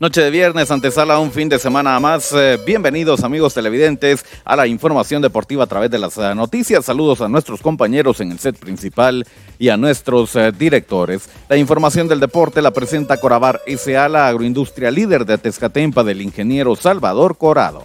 Noche de viernes, antesala un fin de semana más. Eh, bienvenidos amigos televidentes a la información deportiva a través de las eh, noticias. Saludos a nuestros compañeros en el set principal y a nuestros eh, directores. La información del deporte la presenta Corabar S.A., la agroindustria líder de Tezcatempa del ingeniero Salvador Corado.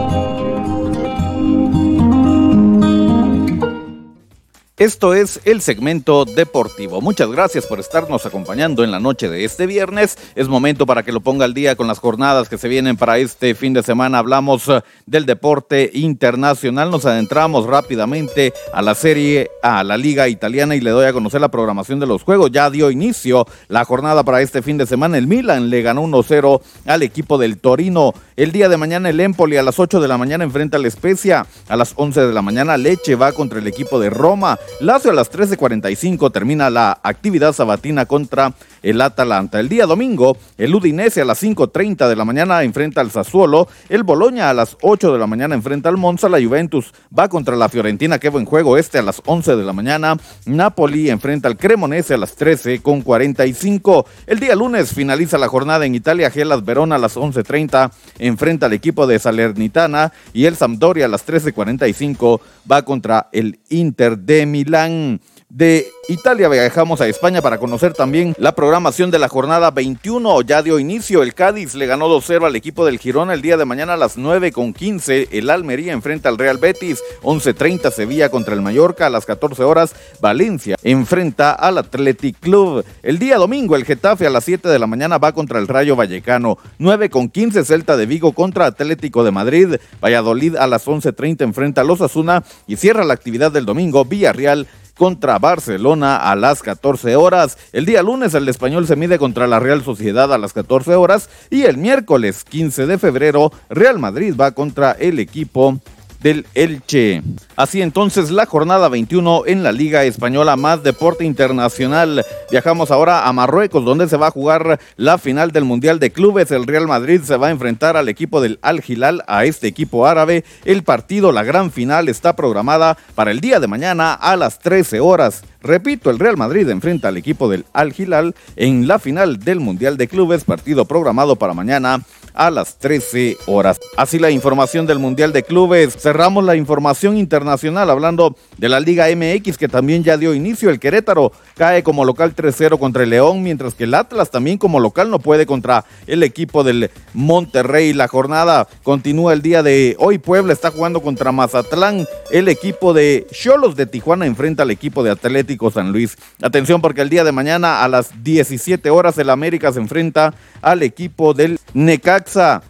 Esto es el segmento deportivo. Muchas gracias por estarnos acompañando en la noche de este viernes. Es momento para que lo ponga al día con las jornadas que se vienen para este fin de semana. Hablamos eh, del deporte internacional. Nos adentramos rápidamente a la serie A, la Liga Italiana y le doy a conocer la programación de los juegos. Ya dio inicio la jornada para este fin de semana. El Milan le ganó 1-0 al equipo del Torino. El día de mañana el Empoli a las 8 de la mañana enfrenta al Spezia. A las 11 de la mañana Leche va contra el equipo de Roma. Lazio a las 13.45 termina la actividad sabatina contra el Atalanta. El día domingo, el Udinese a las 5.30 de la mañana enfrenta al Sassuolo. El Boloña a las 8 de la mañana enfrenta al Monza. La Juventus va contra la Fiorentina. Qué buen juego este a las 11 de la mañana. Napoli enfrenta al Cremonese a las 13 con 45. El día lunes finaliza la jornada en Italia. Gelas Verona a las 11.30 enfrenta al equipo de Salernitana. Y el Sampdoria a las 13.45 va contra el Inter de Milán. De Italia. Viajamos a España para conocer también la programación de la jornada 21. Ya dio inicio, el Cádiz. Le ganó 2-0 al equipo del Girona el día de mañana a las 9 con 15. El Almería enfrenta al Real Betis, 11.30 Sevilla contra el Mallorca, a las 14 horas Valencia enfrenta al Athletic Club. El día domingo el Getafe a las 7 de la mañana va contra el Rayo Vallecano, 9 con 15 Celta de Vigo contra Atlético de Madrid, Valladolid a las 11.30 enfrenta a los Asuna. Y cierra la actividad del domingo Villarreal contra Barcelona a las 14 horas. El día lunes el español se mide contra la Real Sociedad a las 14 horas y el miércoles 15 de febrero Real Madrid va contra el equipo del Elche. Así entonces la jornada 21 en la Liga Española más deporte internacional. Viajamos ahora a Marruecos donde se va a jugar la final del Mundial de Clubes. El Real Madrid se va a enfrentar al equipo del Al Hilal, a este equipo árabe. El partido, la gran final, está programada para el día de mañana a las 13 horas. Repito, el Real Madrid enfrenta al equipo del Al Hilal en la final del Mundial de Clubes, partido programado para mañana a las 13 horas. Así la información del Mundial de Clubes. Cerramos la información internacional hablando de la Liga MX que también ya dio inicio. El Querétaro cae como local 3-0 contra el León, mientras que el Atlas también como local no puede contra el equipo del Monterrey. La jornada continúa el día de hoy. Puebla está jugando contra Mazatlán. El equipo de Cholos de Tijuana enfrenta al equipo de Atlético San Luis. Atención porque el día de mañana a las 17 horas el América se enfrenta al equipo del Necaxa.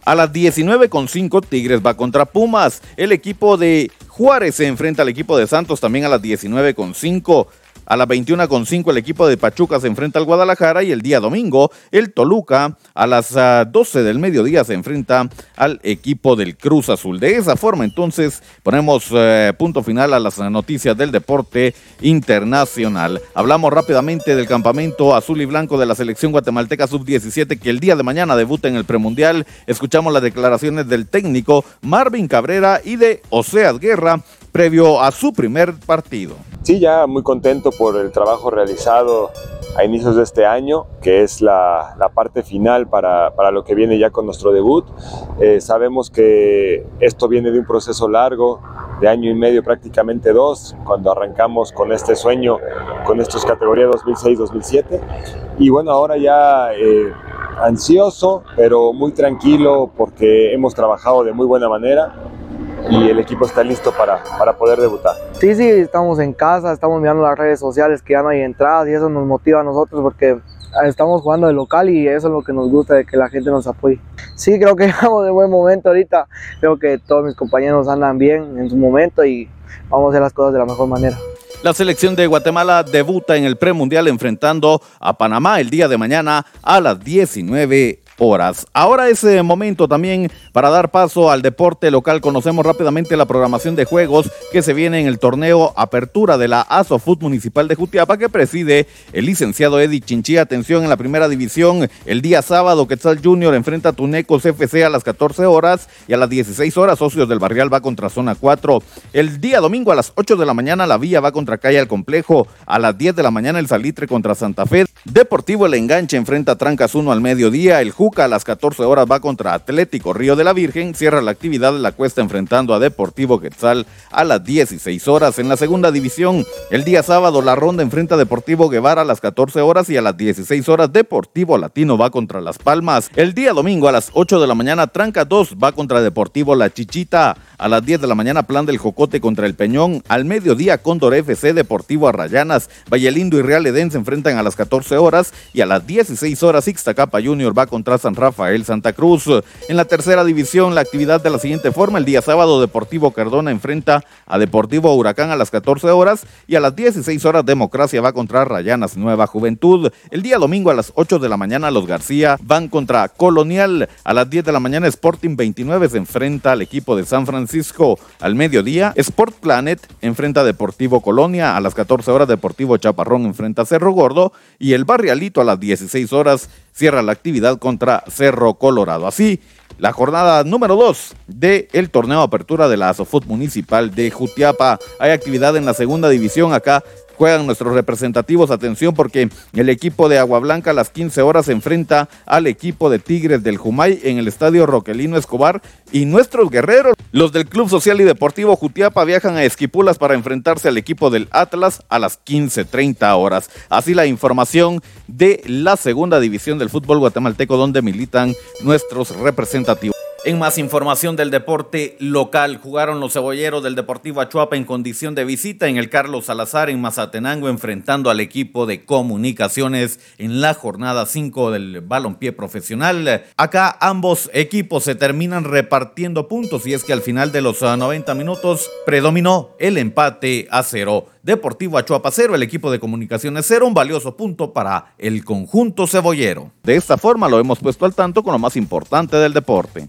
A las 19.5 Tigres va contra Pumas. El equipo de Juárez se enfrenta al equipo de Santos también a las 19.5. A las 21.5 el equipo de Pachuca se enfrenta al Guadalajara y el día domingo el Toluca a las 12 ah, del mediodía se enfrenta al equipo del Cruz Azul. De esa forma entonces ponemos eh, punto final a las noticias del deporte internacional. Hablamos rápidamente del campamento azul y blanco de la selección guatemalteca sub-17 que el día de mañana debuta en el premundial. Escuchamos las declaraciones del técnico Marvin Cabrera y de Oseas Guerra previo a su primer partido. Sí, ya muy contento por el trabajo realizado a inicios de este año, que es la, parte final para, lo que viene ya con nuestro debut. Eh, sabemos que esto viene de un proceso largo, de año y medio, prácticamente dos, cuando arrancamos con este sueño, con estos categorías 2006-2007. Y bueno, ahora ya eh, ansioso, pero muy tranquilo porque hemos trabajado de muy buena manera y el equipo está listo para, para poder debutar. Sí, sí, estamos en casa, estamos mirando las redes sociales que ya no hay entradas y eso nos motiva a nosotros porque estamos jugando de local y eso es lo que nos gusta, de que la gente nos apoye. Sí, creo que estamos de buen momento ahorita, creo que todos mis compañeros andan bien en su momento y vamos a hacer las cosas de la mejor manera. La selección de Guatemala debuta en el premundial enfrentando a Panamá el día de mañana a las 19 horas. Ahora es eh, momento también para dar paso al deporte local. Conocemos rápidamente la programación de juegos que se viene en el torneo Apertura de la ASOFUT Municipal de Jutiapa que preside el licenciado Eddie Chinchí. Atención en la primera división. El día sábado Quetzal Junior enfrenta a Tunecos FC a las 14 horas y a las 16 horas Socios del Barrial va contra Zona 4. El día domingo a las 8 de la mañana La Vía va contra Calle al Complejo. A las 10 de la mañana el Salitre contra Santa Fe. Deportivo El Enganche enfrenta Trancas 1 al mediodía. El A las 14 horas va contra Atlético Río de la Virgen. Cierra la actividad de la cuesta enfrentando a Deportivo Quetzal a las 16 horas. En la segunda división, el día sábado la ronda enfrenta a Deportivo Guevara a las 14 horas y a las 16 horas Deportivo Latino va contra Las Palmas. El día domingo a las 8 de la mañana Tranca 2 va contra Deportivo La Chichita. A las 10 de la mañana Plan del Jocote contra el Peñón. Al mediodía Cóndor FC Deportivo Arrayanas. Vallelindo y Real Edén se enfrentan a las 14 horas y a las 16 horas Ixtacapa Junior va contra San Rafael Santa Cruz. En la tercera división la actividad de la siguiente forma. El día sábado Deportivo Cardona enfrenta a Deportivo Huracán a las 14 horas y a las 16 horas Democracia va contra Rayanas Nueva Juventud. El día domingo a las 8 de la mañana los García van contra Colonial. A las 10 de la mañana Sporting 29 se enfrenta al equipo de San Francisco al mediodía. Sport Planet enfrenta a Deportivo Colonia. A las 14 horas Deportivo Chaparrón enfrenta a Cerro Gordo. Y el Barrialito a las 16 horas cierra la actividad contra Cerro Colorado. Así, la jornada número 2 del torneo apertura de la Asofut Municipal de Jutiapa. Hay actividad en la segunda división acá juegan nuestros representativos. Atención porque el equipo de Agua Blanca a las 15 horas se enfrenta al equipo de Tigres del Jumay en el estadio Roquelino Escobar. Y nuestros guerreros, los del Club Social y Deportivo Jutiapa, viajan a Esquipulas para enfrentarse al equipo del Atlas a las 15.30 horas. Así la información de la segunda división del fútbol guatemalteco donde militan nuestros representativos. En más información del deporte local, jugaron los cebolleros del Deportivo Achuapa en condición de visita en el Carlos Salazar en Mazatenango, enfrentando al equipo de comunicaciones en la jornada 5 del balompié profesional. Acá ambos equipos se terminan repartiendo puntos y es que al final de los 90 minutos predominó el empate a cero. Deportivo Achuapa cero, el equipo de comunicaciones cero, un valioso punto para el conjunto cebollero. De esta forma lo hemos puesto al tanto con lo más importante del deporte.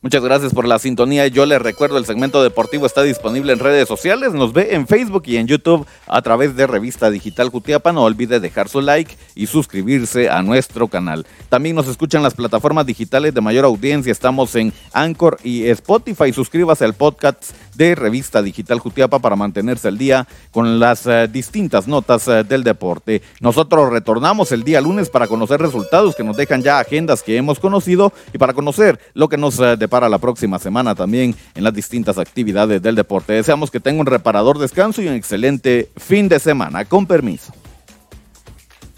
Muchas gracias por la sintonía. Yo les recuerdo, el segmento deportivo está disponible en redes sociales. Nos ve en Facebook y en YouTube a través de Revista Digital Jutiapa. No olvide dejar su like y suscribirse a nuestro canal. También nos escuchan las plataformas digitales de mayor audiencia. Estamos en Anchor y Spotify. Suscríbase al podcast de Revista Digital Jutiapa para mantenerse al día con las eh, distintas notas eh, del deporte. Nosotros retornamos el día lunes para conocer resultados que nos dejan ya agendas que hemos conocido y para conocer lo que nos eh, depara la próxima semana también en las distintas actividades del deporte. Deseamos que tenga un reparador descanso y un excelente fin de semana. Con permiso.